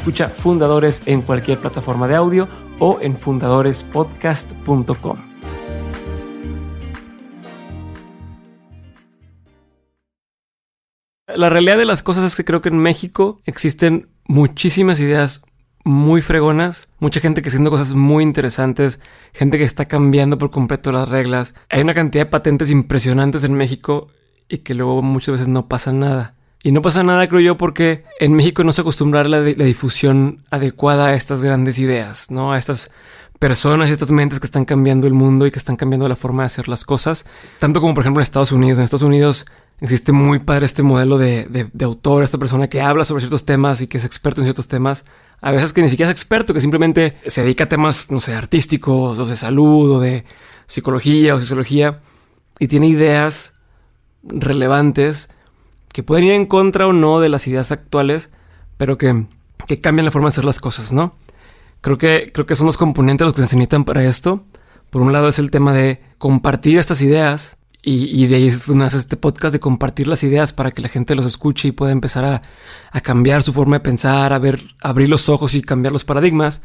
Escucha Fundadores en cualquier plataforma de audio o en fundadorespodcast.com. La realidad de las cosas es que creo que en México existen muchísimas ideas muy fregonas, mucha gente que haciendo cosas muy interesantes, gente que está cambiando por completo las reglas. Hay una cantidad de patentes impresionantes en México y que luego muchas veces no pasa nada. Y no pasa nada, creo yo, porque en México no se acostumbra la, la difusión adecuada a estas grandes ideas, ¿no? A estas personas y estas mentes que están cambiando el mundo y que están cambiando la forma de hacer las cosas. Tanto como, por ejemplo, en Estados Unidos. En Estados Unidos existe muy padre este modelo de, de, de autor, esta persona que habla sobre ciertos temas y que es experto en ciertos temas a veces que ni siquiera es experto, que simplemente se dedica a temas, no sé, artísticos o de salud o de psicología o sociología y tiene ideas relevantes que pueden ir en contra o no de las ideas actuales, pero que, que cambian la forma de hacer las cosas, ¿no? Creo que, creo que son los componentes los que necesitan para esto. Por un lado es el tema de compartir estas ideas y, de ahí es donde hace este podcast de compartir las ideas para que la gente los escuche y pueda empezar a, a, cambiar su forma de pensar, a ver, abrir los ojos y cambiar los paradigmas.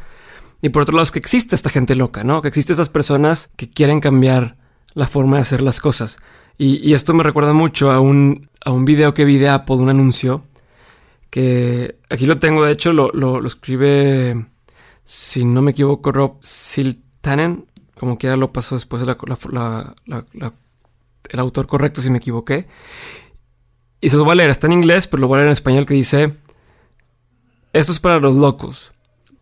Y por otro lado es que existe esta gente loca, ¿no? Que existe estas personas que quieren cambiar la forma de hacer las cosas. Y, y esto me recuerda mucho a un, a un video que vi de Apple, un anuncio, que aquí lo tengo, de hecho, lo, lo, escribe, si no me equivoco, Rob Siltanen, como quiera lo pasó después de la, la, la el autor correcto si me equivoqué. Y se lo voy a leer, está en inglés, pero lo voy a leer en español que dice, esto es para los locos,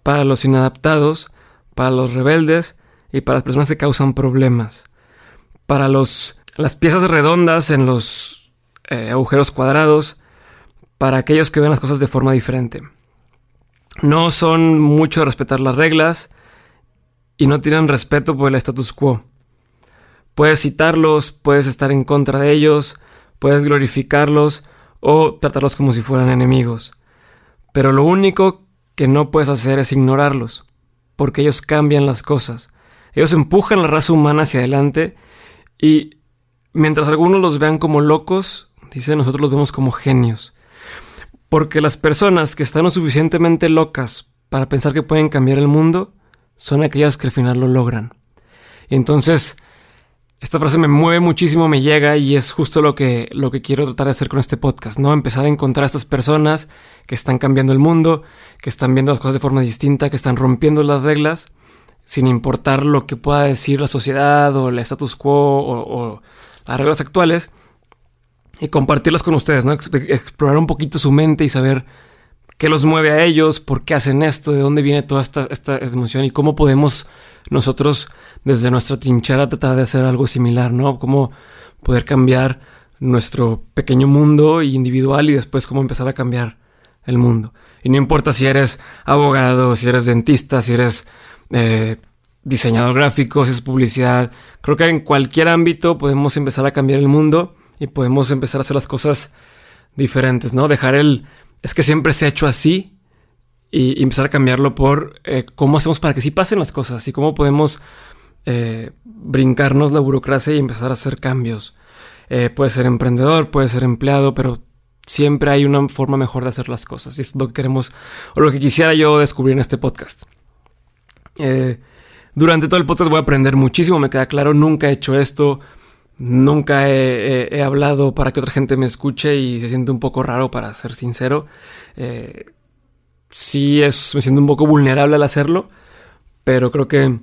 para los inadaptados, para los rebeldes y para las personas que causan problemas, para los, las piezas redondas en los eh, agujeros cuadrados, para aquellos que ven las cosas de forma diferente. No son mucho respetar las reglas y no tienen respeto por el status quo. Puedes citarlos, puedes estar en contra de ellos, puedes glorificarlos o tratarlos como si fueran enemigos. Pero lo único que no puedes hacer es ignorarlos, porque ellos cambian las cosas. Ellos empujan la raza humana hacia adelante y mientras algunos los vean como locos, dice, nosotros los vemos como genios. Porque las personas que están lo suficientemente locas para pensar que pueden cambiar el mundo son aquellas que al final lo logran. Y entonces, esta frase me mueve muchísimo, me llega y es justo lo que, lo que quiero tratar de hacer con este podcast, ¿no? Empezar a encontrar a estas personas que están cambiando el mundo, que están viendo las cosas de forma distinta, que están rompiendo las reglas, sin importar lo que pueda decir la sociedad o el status quo o, o las reglas actuales, y compartirlas con ustedes, ¿no? Explorar un poquito su mente y saber qué los mueve a ellos, por qué hacen esto, de dónde viene toda esta, esta emoción y cómo podemos nosotros desde nuestra trinchera tratar de hacer algo similar, ¿no? Cómo poder cambiar nuestro pequeño mundo individual y después cómo empezar a cambiar el mundo. Y no importa si eres abogado, si eres dentista, si eres eh, diseñador gráfico, si es publicidad. Creo que en cualquier ámbito podemos empezar a cambiar el mundo y podemos empezar a hacer las cosas diferentes, ¿no? Dejar el... Es que siempre se ha hecho así y, empezar a cambiarlo por eh, cómo hacemos para que sí pasen las cosas y cómo podemos eh, brincarnos la burocracia y empezar a hacer cambios. Eh, puede ser emprendedor, puede ser empleado, pero siempre hay una forma mejor de hacer las cosas. Y es lo que queremos, o lo que quisiera yo descubrir en este podcast. Eh, durante todo el podcast voy a aprender muchísimo, me queda claro, nunca he hecho esto, nunca he, hablado para que otra gente me escuche y se siente un poco raro, para ser sincero. Eh, sí es, me siento un poco vulnerable al hacerlo, pero creo que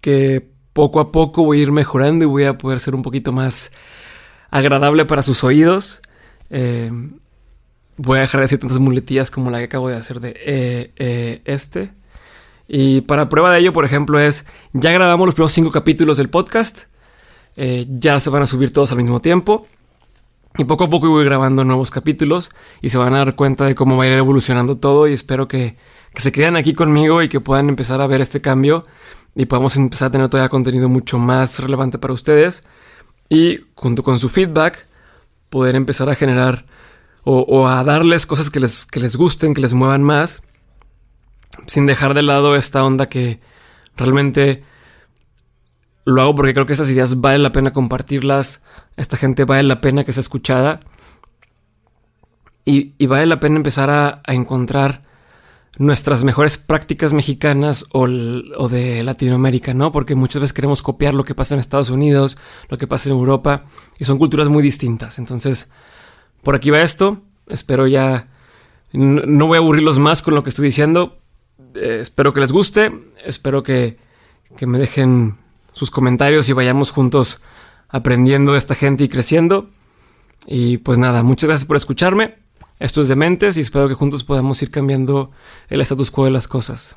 que poco a poco voy a ir mejorando y voy a poder ser un poquito más agradable para sus oídos. Eh, voy a dejar de decir tantas muletillas como la que acabo de hacer de eh, eh, este. Y para prueba de ello, por ejemplo, es ya grabamos los primeros cinco capítulos del podcast. ya se van a subir todos al mismo tiempo. Y poco a poco voy grabando nuevos capítulos y se van a dar cuenta de cómo va a ir evolucionando todo y espero que, se queden aquí conmigo y que puedan empezar a ver este cambio y podamos empezar a tener todavía contenido mucho más relevante para ustedes y junto con su feedback poder empezar a generar o, a darles cosas que les, que les gusten, que les muevan más, sin dejar de lado esta onda que realmente lo hago porque creo que esas ideas vale la pena compartirlas, esta gente vale la pena que sea escuchada y, vale la pena empezar a encontrar nuestras mejores prácticas mexicanas o, de Latinoamérica, ¿no? Porque muchas veces queremos copiar lo que pasa en Estados Unidos, lo que pasa en Europa, y son culturas muy distintas. Entonces, por aquí va esto. Espero ya... No voy a aburrirlos más con lo que estoy diciendo. Eh, espero que les guste. Espero que, que me dejen sus comentarios y vayamos juntos aprendiendo esta gente y creciendo. Y pues nada, muchas gracias por escucharme. Esto es Dementes y espero que juntos podamos ir cambiando el status quo de las cosas.